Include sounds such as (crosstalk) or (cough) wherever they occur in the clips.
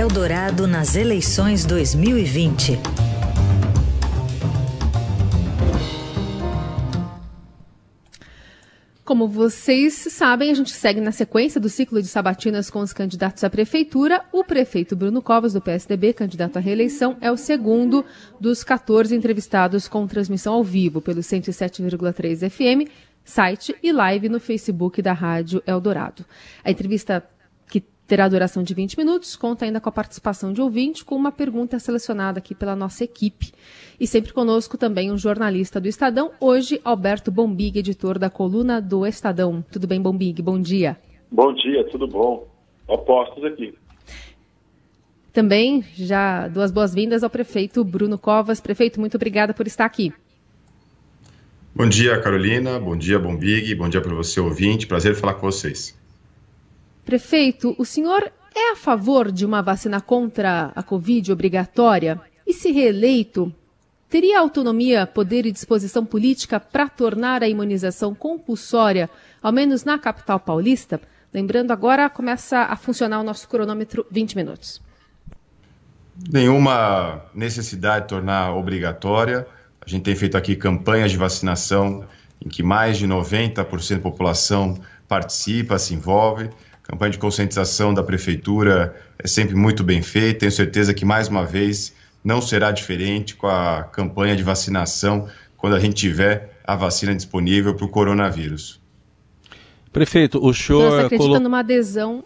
Eldorado nas eleições 2020. Como vocês sabem, a gente segue na sequência do ciclo de sabatinas com os candidatos à prefeitura. O prefeito Bruno Covas, do PSDB, candidato à reeleição, é o segundo dos 14 entrevistados com transmissão ao vivo pelo 107,3 FM, site e live no Facebook da Rádio Eldorado. A entrevista terá duração de 20 minutos, conta ainda com a participação de ouvinte, com uma pergunta selecionada aqui pela nossa equipe. E sempre conosco também um jornalista do Estadão, hoje Alberto Bombig, editor da coluna do Estadão. Tudo bem, Bombig? Bom dia. Bom dia, tudo bom. Opostos aqui. Também já duas boas-vindas ao prefeito Bruno Covas. Prefeito, muito obrigada por estar aqui. Bom dia, Carolina. Bom dia, Bombig. Bom dia para você, ouvinte. Prazer falar com vocês. Prefeito, o senhor é a favor de uma vacina contra a Covid obrigatória? E se reeleito, teria autonomia, poder e disposição política para tornar a imunização compulsória, ao menos na capital paulista? Lembrando, agora começa a funcionar o nosso cronômetro 20 minutos. Nenhuma necessidade de tornar obrigatória. A gente tem feito aqui campanhas de vacinação em que mais de 90% da população participa, se envolve campanha de conscientização da prefeitura é sempre muito bem feita. Tenho certeza que, mais uma vez, não será diferente com a campanha de vacinação quando a gente tiver a vacina disponível para o coronavírus. Prefeito, o senhor. Então, você acredita colo... numa adesão.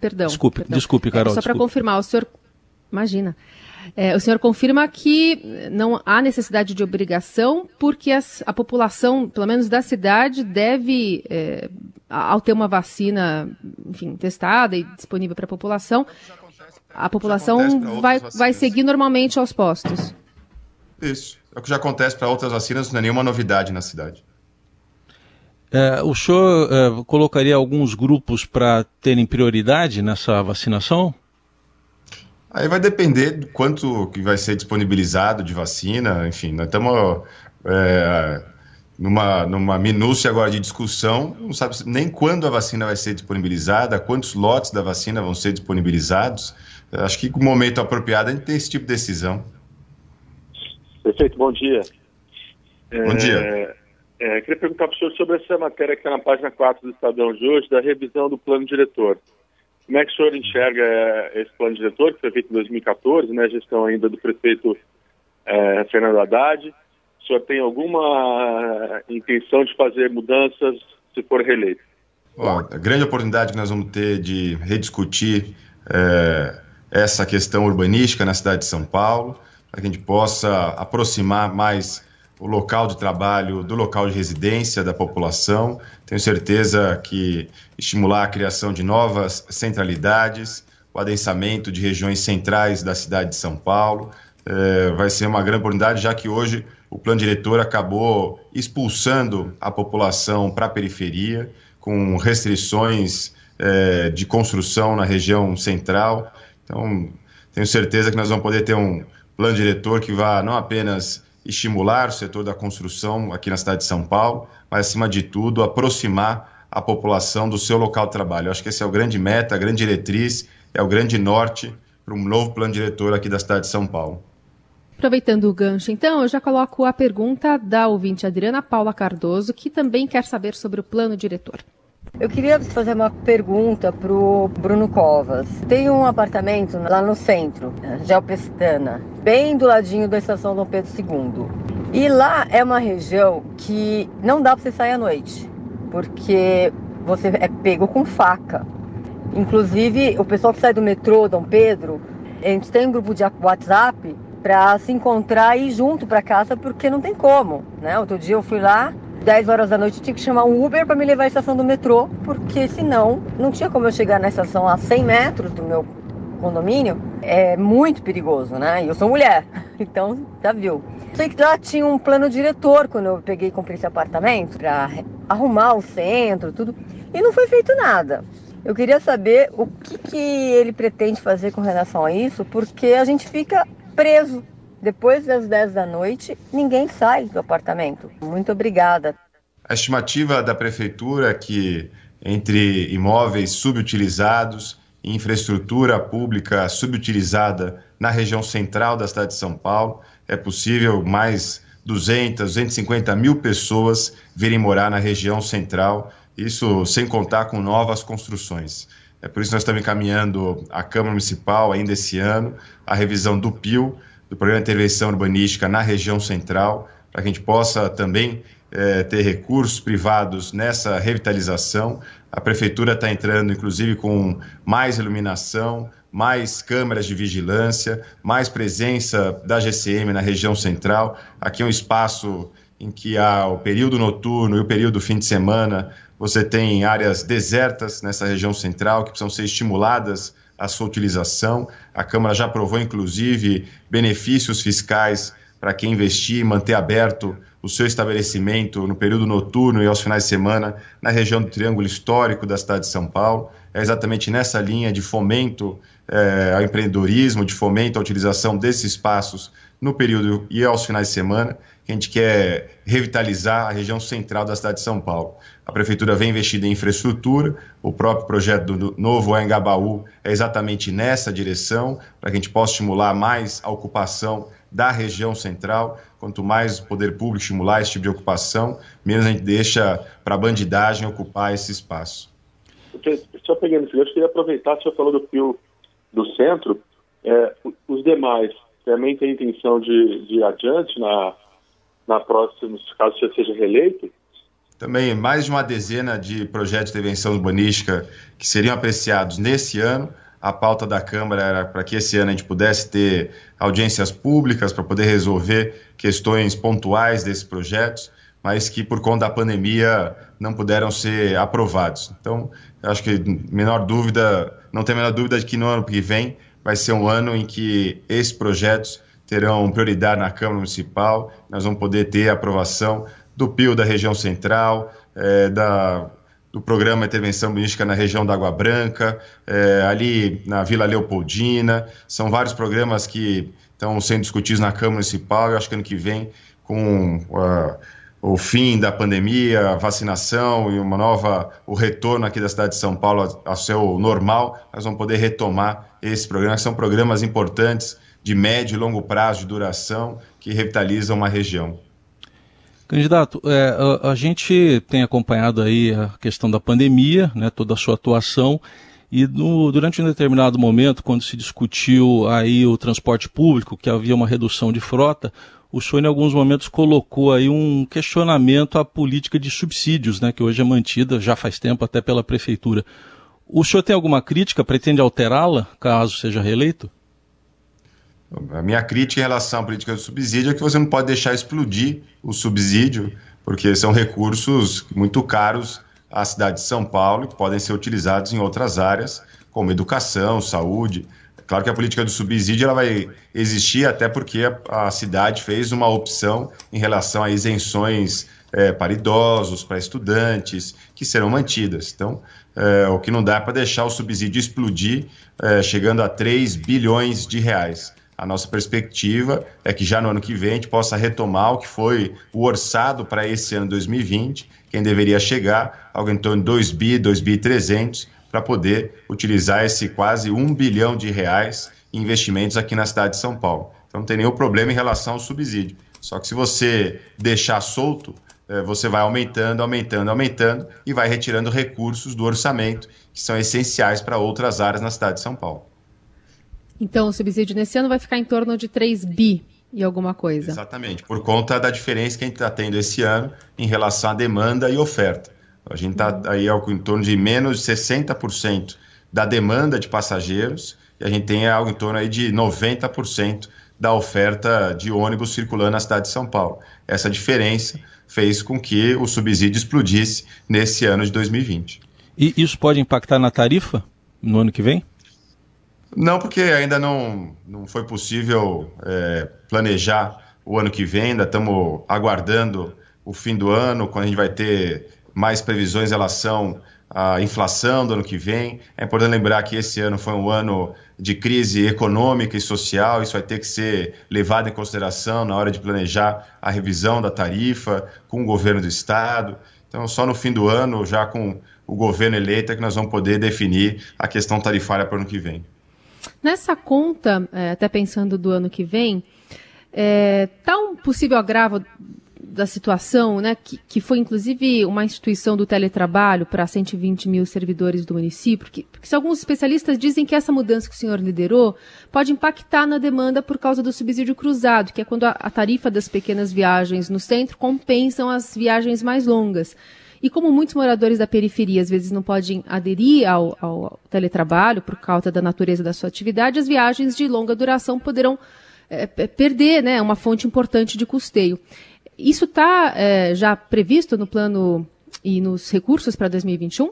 Perdão. Desculpe, perdão. desculpe, Carol. É, só para confirmar, o senhor. Imagina. É, o senhor confirma que não há necessidade de obrigação, porque as, a população, pelo menos da cidade, deve, é, ao ter uma vacina, enfim, testada e disponível para a população, a população vai, vai seguir normalmente aos postos. Isso. É o que já acontece para outras vacinas, não é nenhuma novidade na cidade. É, o senhor é, colocaria alguns grupos para terem prioridade nessa vacinação? Aí vai depender do quanto que vai ser disponibilizado de vacina, enfim, nós estamos é, numa, numa minúcia agora de discussão, não sabe nem quando a vacina vai ser disponibilizada, quantos lotes da vacina vão ser disponibilizados. Acho que o momento apropriado a gente tem esse tipo de decisão. Perfeito, bom dia. Bom dia. É, é, queria perguntar para o senhor sobre essa matéria que está na página 4 do Estadão de hoje, da revisão do plano diretor. Como é que o senhor enxerga eh, esse plano diretor, que foi feito em 2014, né, gestão ainda do prefeito é, Fernando Haddad? O senhor tem alguma intenção de fazer mudanças se for reeleito? Bom, a grande oportunidade que nós vamos ter de rediscutir é, essa questão urbanística na cidade de São Paulo, para que a gente possa aproximar mais o local de trabalho do local de residência da população. Tenho certeza que estimular a criação de novas centralidades, o adensamento de regiões centrais da cidade de São Paulo, eh, vai ser uma grande oportunidade, já que hoje o plano diretor acabou expulsando a população para a periferia, com restrições eh, de construção na região central. Então, tenho certeza que nós vamos poder ter um plano diretor que vá não apenas estimular o setor da construção aqui na cidade de São Paulo, mas, acima de tudo, aproximar a população do seu local de trabalho. Eu acho que esse é o grande meta, a grande diretriz, é o grande norte para um novo plano diretor aqui da cidade de São Paulo. Aproveitando o gancho, então, eu já coloco a pergunta da ouvinte Adriana Paula Cardoso, que também quer saber sobre o plano diretor. Eu queria fazer uma pergunta para o Bruno Covas. Tem um apartamento lá no centro, Gelpestana, bem do ladinho da estação Dom Pedro II. E lá é uma região que não dá para você sair à noite, porque você é pego com faca. Inclusive, o pessoal que sai do metrô Dom Pedro, a gente tem um grupo de WhatsApp para se encontrar e ir junto para casa, porque não tem como, né? Outro dia eu fui lá, 10 horas da noite eu tinha que chamar um Uber para me levar à estação do metrô, porque senão não tinha como eu chegar na estação a 100 metros do meu condomínio. É muito perigoso, né? E eu sou mulher, (laughs) então já viu. Sei que lá tinha um plano diretor quando eu peguei e comprei esse apartamento para arrumar o centro, tudo, e não foi feito nada. Eu queria saber o que, que ele pretende fazer com relação a isso, porque a gente fica preso depois das 10 da noite, ninguém sai do apartamento. Muito obrigada. A estimativa da prefeitura é que entre imóveis subutilizados em infraestrutura pública subutilizada na região central da cidade de São Paulo. É possível mais 200, 250 mil pessoas virem morar na região central, isso sem contar com novas construções. É por isso que nós estamos encaminhando à Câmara Municipal, ainda esse ano, a revisão do PIL, do Programa de Intervenção Urbanística na região central, para que a gente possa também é, ter recursos privados nessa revitalização. A Prefeitura está entrando, inclusive, com mais iluminação, mais câmeras de vigilância, mais presença da GCM na região central. Aqui é um espaço em que há o período noturno e o período fim de semana. Você tem áreas desertas nessa região central que precisam ser estimuladas a sua utilização. A Câmara já aprovou, inclusive, benefícios fiscais para quem investir e manter aberto o seu estabelecimento no período noturno e aos finais de semana na região do Triângulo Histórico da cidade de São Paulo. É exatamente nessa linha de fomento é, ao empreendedorismo, de fomento à utilização desses espaços no período e aos finais de semana, que a gente quer revitalizar a região central da cidade de São Paulo. A prefeitura vem investindo em infraestrutura, o próprio projeto do novo Engabaú é exatamente nessa direção, para que a gente possa estimular mais a ocupação da região central. Quanto mais o poder público estimular esse tipo de ocupação, menos a gente deixa para a bandidagem ocupar esse espaço. Só pegando esse gancho, queria aproveitar, o senhor falou do Pio do centro, é, os demais também têm intenção de, de ir adiante na, na próxima, caso você seja reeleito? Também mais de uma dezena de projetos de intervenção urbanística que seriam apreciados nesse ano. A pauta da Câmara era para que esse ano a gente pudesse ter audiências públicas para poder resolver questões pontuais desses projetos, mas que por conta da pandemia não puderam ser aprovados. Então, acho que menor dúvida, não tem a menor dúvida de que no ano que vem vai ser um ano em que esses projetos terão prioridade na Câmara Municipal, nós vamos poder ter a aprovação do PIO da região central, é, da, do programa Intervenção Mística na região da Água Branca, é, ali na Vila Leopoldina. São vários programas que estão sendo discutidos na Câmara Municipal. Eu acho que ano que vem, com uh, o fim da pandemia, a vacinação e uma nova, o retorno aqui da cidade de São Paulo ao seu normal, nós vamos poder retomar esses programas, que são programas importantes de médio e longo prazo de duração que revitalizam uma região. Candidato, é, a, a, gente tem acompanhado aí a questão da pandemia, né, toda a sua atuação, e no, durante um determinado momento, quando se discutiu aí o transporte público, que havia uma redução de frota, o senhor em alguns momentos colocou aí um questionamento à política de subsídios, né, que hoje é mantida já faz tempo até pela prefeitura. O senhor tem alguma crítica, pretende alterá-la caso seja reeleito? A minha crítica em relação à política do subsídio é que você não pode deixar explodir o subsídio, porque são recursos muito caros à cidade de São Paulo que podem ser utilizados em outras áreas, como educação, saúde. Claro que a política do subsídio ela vai existir até porque a, a cidade fez uma opção em relação a isenções é, para idosos, para estudantes, que serão mantidas. Então, é, o que não dá é para deixar o subsídio explodir, é, chegando a 3 bilhões de reais. A nossa perspectiva é que já no ano que vem a gente possa retomar o que foi o orçado para esse ano 2020, quem deveria chegar algo em torno de 2 bi, 2 bi 300, para poder utilizar esse quase 1 bilhão de reais em investimentos aqui na cidade de São Paulo. Então não tem nenhum problema em relação ao subsídio. Só que se você deixar solto, é, você vai aumentando, aumentando, aumentando e vai retirando recursos do orçamento que são essenciais para outras áreas na cidade de São Paulo. Então, o subsídio nesse ano vai ficar em torno de 3 bi e alguma coisa. Exatamente, por conta da diferença que a gente está tendo esse ano em relação à demanda e oferta. A gente está aí algo em torno de menos de 60% da demanda de passageiros e a gente tem algo em torno aí de 90% da oferta de ônibus circulando na cidade de São Paulo. Essa diferença fez com que o subsídio explodisse nesse ano de 2020. E isso pode impactar na tarifa no ano que vem? Não, porque ainda não, não foi possível é, planejar o ano que vem, ainda estamos aguardando o fim do ano, quando a gente vai ter mais previsões em relação à inflação do ano que vem. É importante lembrar que esse ano foi um ano de crise econômica e social, isso vai ter que ser levado em consideração na hora de planejar a revisão da tarifa com o governo do estado. Então, só no fim do ano, já com o governo eleito é que nós vamos poder definir a questão tarifária para o ano que vem. Nessa conta, é, até pensando do ano que vem, está é, tá um possível agravo da situação, né, que, que foi inclusive uma instituição do teletrabalho para 120 mil servidores do município, porque, porque alguns especialistas dizem que essa mudança que o senhor liderou pode impactar na demanda por causa do subsídio cruzado, que é quando a, a tarifa das pequenas viagens no centro compensam as viagens mais longas. E como muitos moradores da periferia às vezes não podem aderir ao, ao teletrabalho por causa da natureza da sua atividade, as viagens de longa duração poderão é, perder né, uma fonte importante de custeio. Isso está é, já previsto no plano e nos recursos para 2021?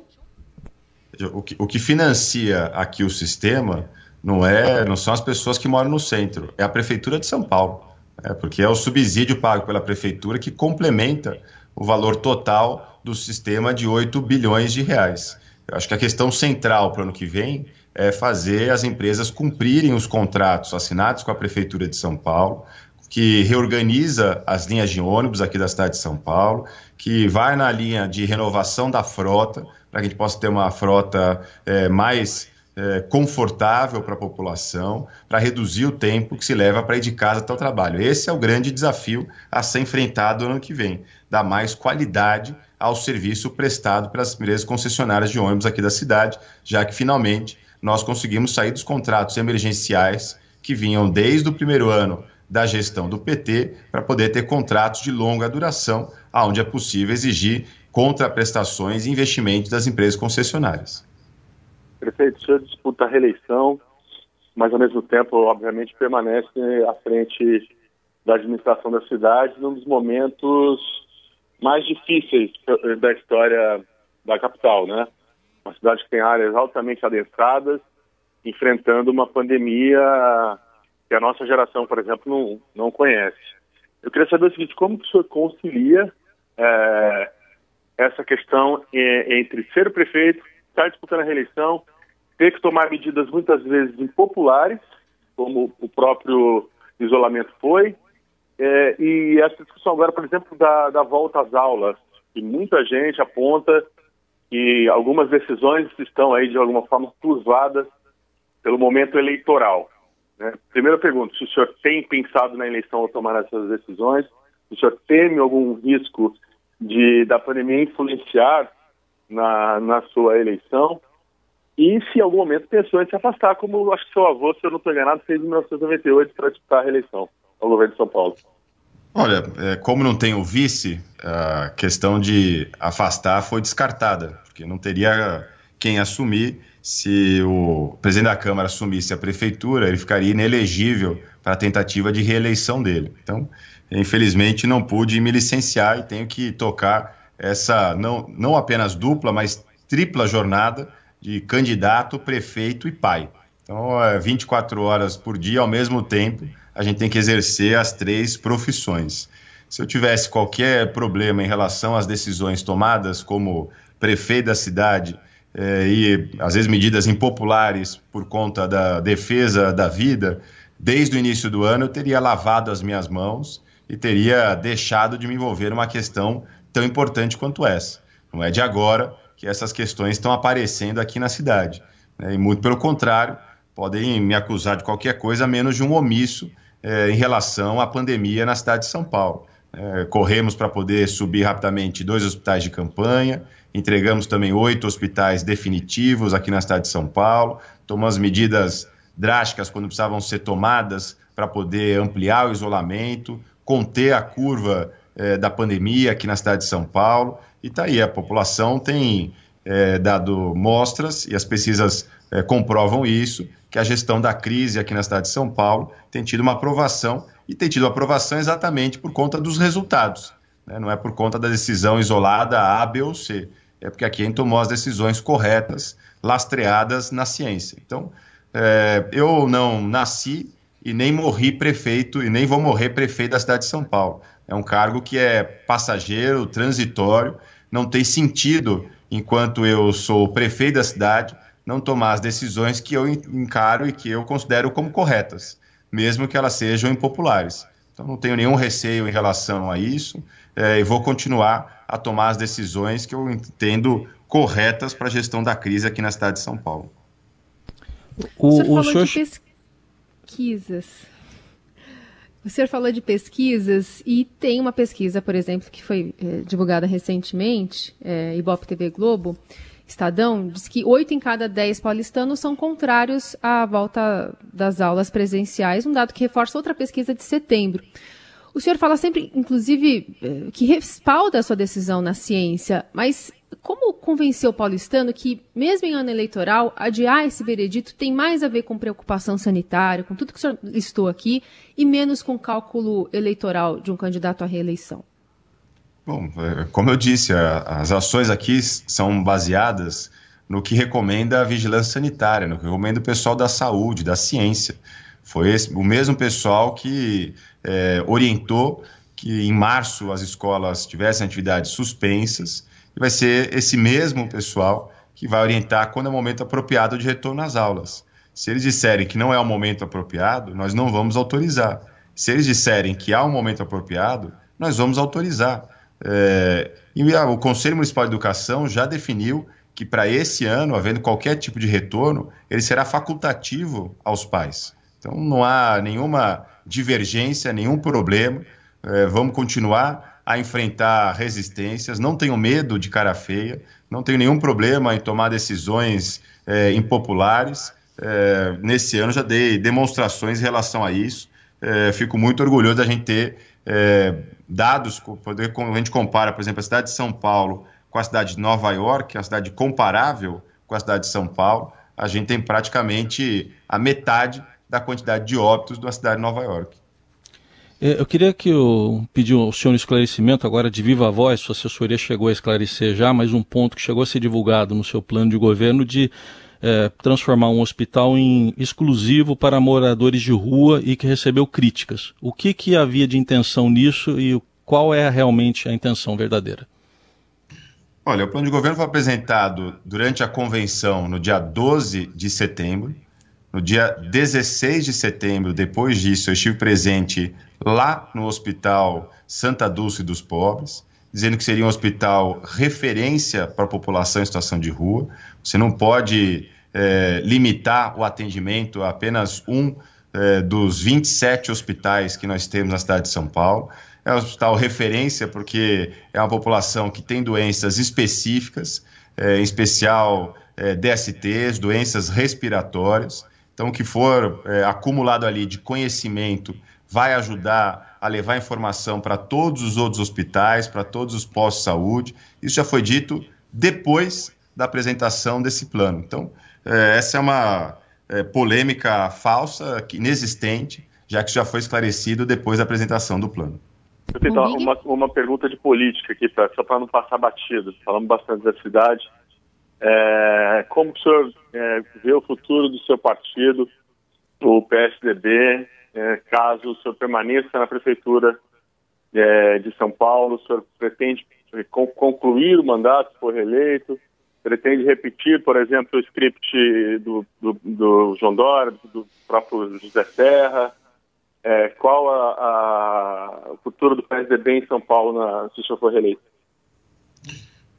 O que, o que financia aqui o sistema não é, não são as pessoas que moram no centro, é a prefeitura de São Paulo, é, porque é o subsídio pago pela prefeitura que complementa o valor total do sistema de 8 bilhões de reais. Eu acho que a questão central para o ano que vem é fazer as empresas cumprirem os contratos assinados com a Prefeitura de São Paulo, que reorganiza as linhas de ônibus aqui da cidade de São Paulo, que vai na linha de renovação da frota, para que a gente possa ter uma frota é, mais é, confortável para a população, para reduzir o tempo que se leva para ir de casa até o trabalho. Esse é o grande desafio a ser enfrentado no ano que vem, dar mais qualidade ao serviço prestado pelas empresas concessionárias de ônibus aqui da cidade, já que finalmente nós conseguimos sair dos contratos emergenciais que vinham desde o primeiro ano da gestão do PT para poder ter contratos de longa duração, onde é possível exigir contraprestações e investimentos das empresas concessionárias. Prefeito, o senhor disputa a reeleição, mas ao mesmo tempo, obviamente, permanece à frente da administração da cidade num dos momentos mais difíceis da história da capital, né? Uma cidade que tem áreas altamente adensadas, enfrentando uma pandemia que a nossa geração, por exemplo, não, não conhece. Eu queria saber o seguinte, como que o senhor concilia é, essa questão entre ser o prefeito, estar disputando a reeleição, ter que tomar medidas muitas vezes impopulares, como o próprio isolamento foi, é, e essa discussão agora, por exemplo, da, da volta às aulas, que muita gente aponta que algumas decisões estão aí de alguma forma curvadas pelo momento eleitoral. Né? Primeira pergunta, se o senhor tem pensado na eleição ao tomar essas decisões, se o senhor teme algum risco de da pandemia influenciar na, na sua eleição e se em algum momento pensou em se afastar, como acho que seu avô, se eu não estou enganado, fez em 1998 para disputar a reeleição ao governo de São Paulo. Olha, é, como não tem o vice, a questão de afastar foi descartada, porque não teria quem assumir. Se o presidente da Câmara assumisse a prefeitura, ele ficaria inelegível para a tentativa de reeleição dele. Então, infelizmente, não pude me licenciar e tenho que tocar essa não, não apenas dupla, mas tripla jornada de candidato, prefeito e pai. Então, é 24 horas por dia, ao mesmo tempo, a gente tem que exercer as três profissões. Se eu tivesse qualquer problema em relação às decisões tomadas como prefeito da cidade eh, e às vezes medidas impopulares por conta da defesa da vida, desde o início do ano eu teria lavado as minhas mãos e teria deixado de me envolver numa questão tão importante quanto essa. Não é de agora que essas questões estão aparecendo aqui na cidade. Né? E muito pelo contrário, podem me acusar de qualquer coisa menos de um omisso é, em relação à pandemia na cidade de São Paulo. É, corremos para poder subir rapidamente dois hospitais de campanha, entregamos também oito hospitais definitivos aqui na cidade de São Paulo, tomamos medidas drásticas quando precisavam ser tomadas para poder ampliar o isolamento, conter a curva é, da pandemia aqui na cidade de São Paulo. E está aí, a população tem é, dado mostras e as pesquisas é, comprovam isso, que a gestão da crise aqui na cidade de São Paulo tem tido uma aprovação e tem tido aprovação exatamente por conta dos resultados. Né? Não é por conta da decisão isolada A, B ou C. É porque aqui a gente tomou as decisões corretas, lastreadas na ciência. Então, é, eu não nasci e nem morri prefeito e nem vou morrer prefeito da cidade de São Paulo. É um cargo que é passageiro, transitório, não tem sentido enquanto eu sou prefeito da cidade não tomar as decisões que eu encaro e que eu considero como corretas, mesmo que elas sejam impopulares. Então, não tenho nenhum receio em relação a isso é, e vou continuar a tomar as decisões que eu entendo corretas para a gestão da crise aqui na cidade de São Paulo. O, o senhor falou senhor... de pesquisas. O senhor falou de pesquisas e tem uma pesquisa, por exemplo, que foi é, divulgada recentemente, é, Ibope TV Globo, Estadão, diz que oito em cada dez paulistanos são contrários à volta das aulas presenciais, um dado que reforça outra pesquisa de setembro. O senhor fala sempre, inclusive, eh, que respalda a sua decisão na ciência, mas como convencer o paulistano que, mesmo em ano eleitoral, adiar esse veredito tem mais a ver com preocupação sanitária, com tudo que o senhor listou aqui, e menos com cálculo eleitoral de um candidato à reeleição? Bom, é, como eu disse, as ações aqui são baseadas no que recomenda a vigilância sanitária, no que recomenda o pessoal da saúde, da ciência. Foi esse, o mesmo pessoal que é, orientou que em março as escolas tivessem atividades suspensas, e vai ser esse mesmo pessoal que vai orientar quando é o momento apropriado de retorno às aulas. Se eles disserem que não é o momento apropriado, nós não vamos autorizar. Se eles disserem que há um momento apropriado, nós vamos autorizar. É, e o Conselho Municipal de Educação já definiu que para esse ano, havendo qualquer tipo de retorno, ele será facultativo aos pais. Então não há nenhuma divergência, nenhum problema. É, vamos continuar a enfrentar resistências. Não tenho medo de cara feia, não tenho nenhum problema em tomar decisões é, impopulares. É, nesse ano já dei demonstrações em relação a isso. É, fico muito orgulhoso da gente ter é, dados, poder, quando a gente compara, por exemplo, a cidade de São Paulo com a cidade de Nova York, é uma cidade comparável com a cidade de São Paulo, a gente tem praticamente a metade da quantidade de óbitos da cidade de Nova York. É, eu queria que eu pedir ao senhor um esclarecimento agora de viva voz, sua assessoria chegou a esclarecer já, mas um ponto que chegou a ser divulgado no seu plano de governo de é, transformar um hospital em exclusivo para moradores de rua e que recebeu críticas. O que, que havia de intenção nisso e qual é realmente a intenção verdadeira? Olha, o plano de governo foi apresentado durante a convenção no dia 12 de setembro. No dia 16 de setembro, depois disso, eu estive presente lá no Hospital Santa Dulce dos Pobres, dizendo que seria um hospital referência para a população em situação de rua. Você não pode é, limitar o atendimento a apenas um é, dos 27 hospitais que nós temos na cidade de São Paulo. É um hospital referência porque é uma população que tem doenças específicas, é, em especial é, DSTs, doenças respiratórias. Então, o que for é, acumulado ali de conhecimento vai ajudar a levar informação para todos os outros hospitais, para todos os postos de saúde. Isso já foi dito depois da apresentação desse plano. Então, é, essa é uma é, polêmica falsa, inexistente, já que já foi esclarecido depois da apresentação do plano. Eu tenho uma, uma pergunta de política aqui, só para não passar batido. Falamos bastante da cidade. É, como o senhor é, vê o futuro do seu partido, o PSDB, é, caso o senhor permaneça na prefeitura é, de São Paulo? O senhor pretende concluir o mandato, se for reeleito? Pretende repetir, por exemplo, o script do, do, do João Dória, do próprio José Serra? É, qual a, a, o futuro do PSDB em São Paulo na, se o senhor for reeleito?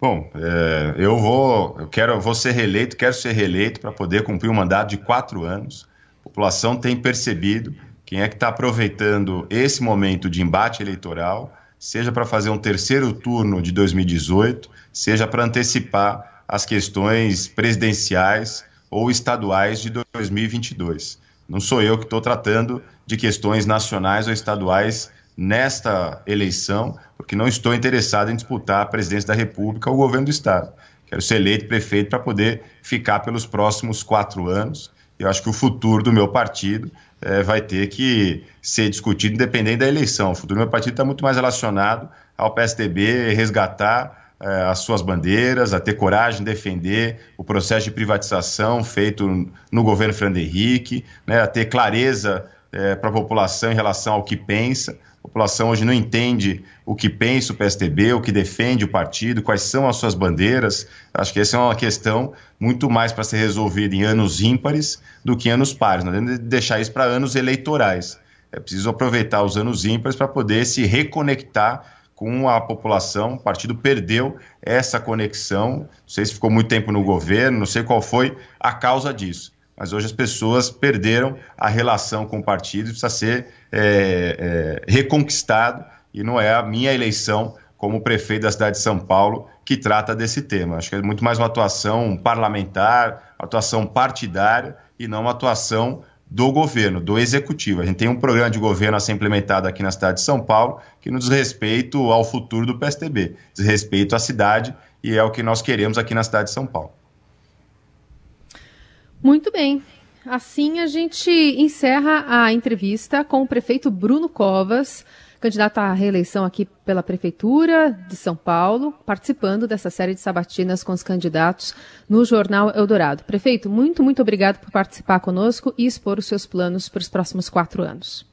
Bom, é, eu vou, eu quero, eu vou ser reeleito, quero ser reeleito para poder cumprir um mandato de quatro anos. A população tem percebido quem é que está aproveitando esse momento de embate eleitoral, seja para fazer um terceiro turno de 2018, seja para antecipar as questões presidenciais ou estaduais de 2022. Não sou eu que estou tratando de questões nacionais ou estaduais nesta eleição, porque não estou interessado em disputar a presidência da República ou o governo do Estado. Quero ser eleito prefeito para poder ficar pelos próximos quatro anos. Eu acho que o futuro do meu partido é, vai ter que ser discutido independente da eleição. O futuro do meu partido está muito mais relacionado ao PSDB resgatar as suas bandeiras, a ter coragem de defender o processo de privatização feito no governo Fernando Henrique, né, a ter clareza é, para a população em relação ao que pensa. A população hoje não entende o que pensa o PSDB, o que defende o partido, quais são as suas bandeiras. Acho que essa é uma questão muito mais para ser resolvida em anos ímpares do que em anos pares. Não devemos deixar isso para anos eleitorais. É preciso aproveitar os anos ímpares para poder se reconectar com a população. O partido perdeu essa conexão. Não sei se ficou muito tempo no governo, não sei qual foi a causa disso. Mas hoje as pessoas perderam a relação com o partido e precisa ser é, é, reconquistado. E não é a minha eleição como prefeito da cidade de São Paulo que trata desse tema. Acho que é muito mais uma atuação parlamentar, atuação partidária e não uma atuação do governo, do executivo. A gente tem um programa de governo a ser implementado aqui na cidade de São Paulo que não diz respeito ao futuro do PSDB, diz respeito à cidade e é o que nós queremos aqui na cidade de São Paulo. Muito bem. Assim a gente encerra a entrevista com o prefeito Bruno Covas candidato à reeleição aqui pela Prefeitura de São Paulo, participando dessa série de sabatinas com os candidatos no Jornal Eldorado. Prefeito, muito, muito obrigado por participar conosco e expor os seus planos para os próximos quatro anos.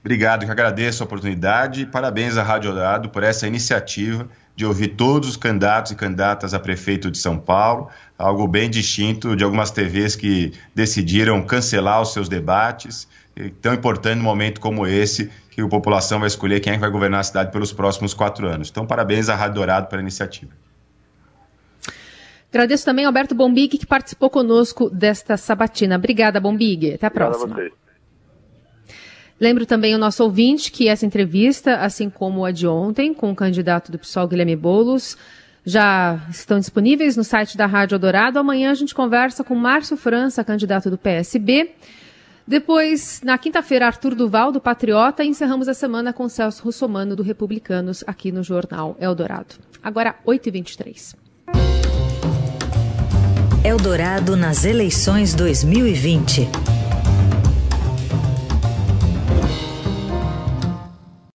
Obrigado, que agradeço a oportunidade e parabéns à Rádio Eldorado por essa iniciativa de ouvir todos os candidatos e candidatas a prefeito de São Paulo, algo bem distinto de algumas TVs que decidiram cancelar os seus debates, tão importante num momento como esse, que a população vai escolher quem é que vai governar a cidade pelos próximos quatro anos. Então, parabéns à Rádio Dourado pela iniciativa. Agradeço também ao Alberto Bombig, que participou conosco desta sabatina. Obrigada, Bombig. Até a próxima. A Lembro também o nosso ouvinte que essa entrevista, assim como a de ontem, com o candidato do PSOL, Guilherme Boulos, já estão disponíveis no site da Rádio Dourado. Amanhã a gente conversa com Márcio França, candidato do PSB. Depois, na quinta-feira, Arthur Duval, do Patriota, e encerramos a semana com Celso Russomano, do Republicanos, aqui no Jornal Eldorado. Agora, 8h23. Eldorado nas eleições 2020.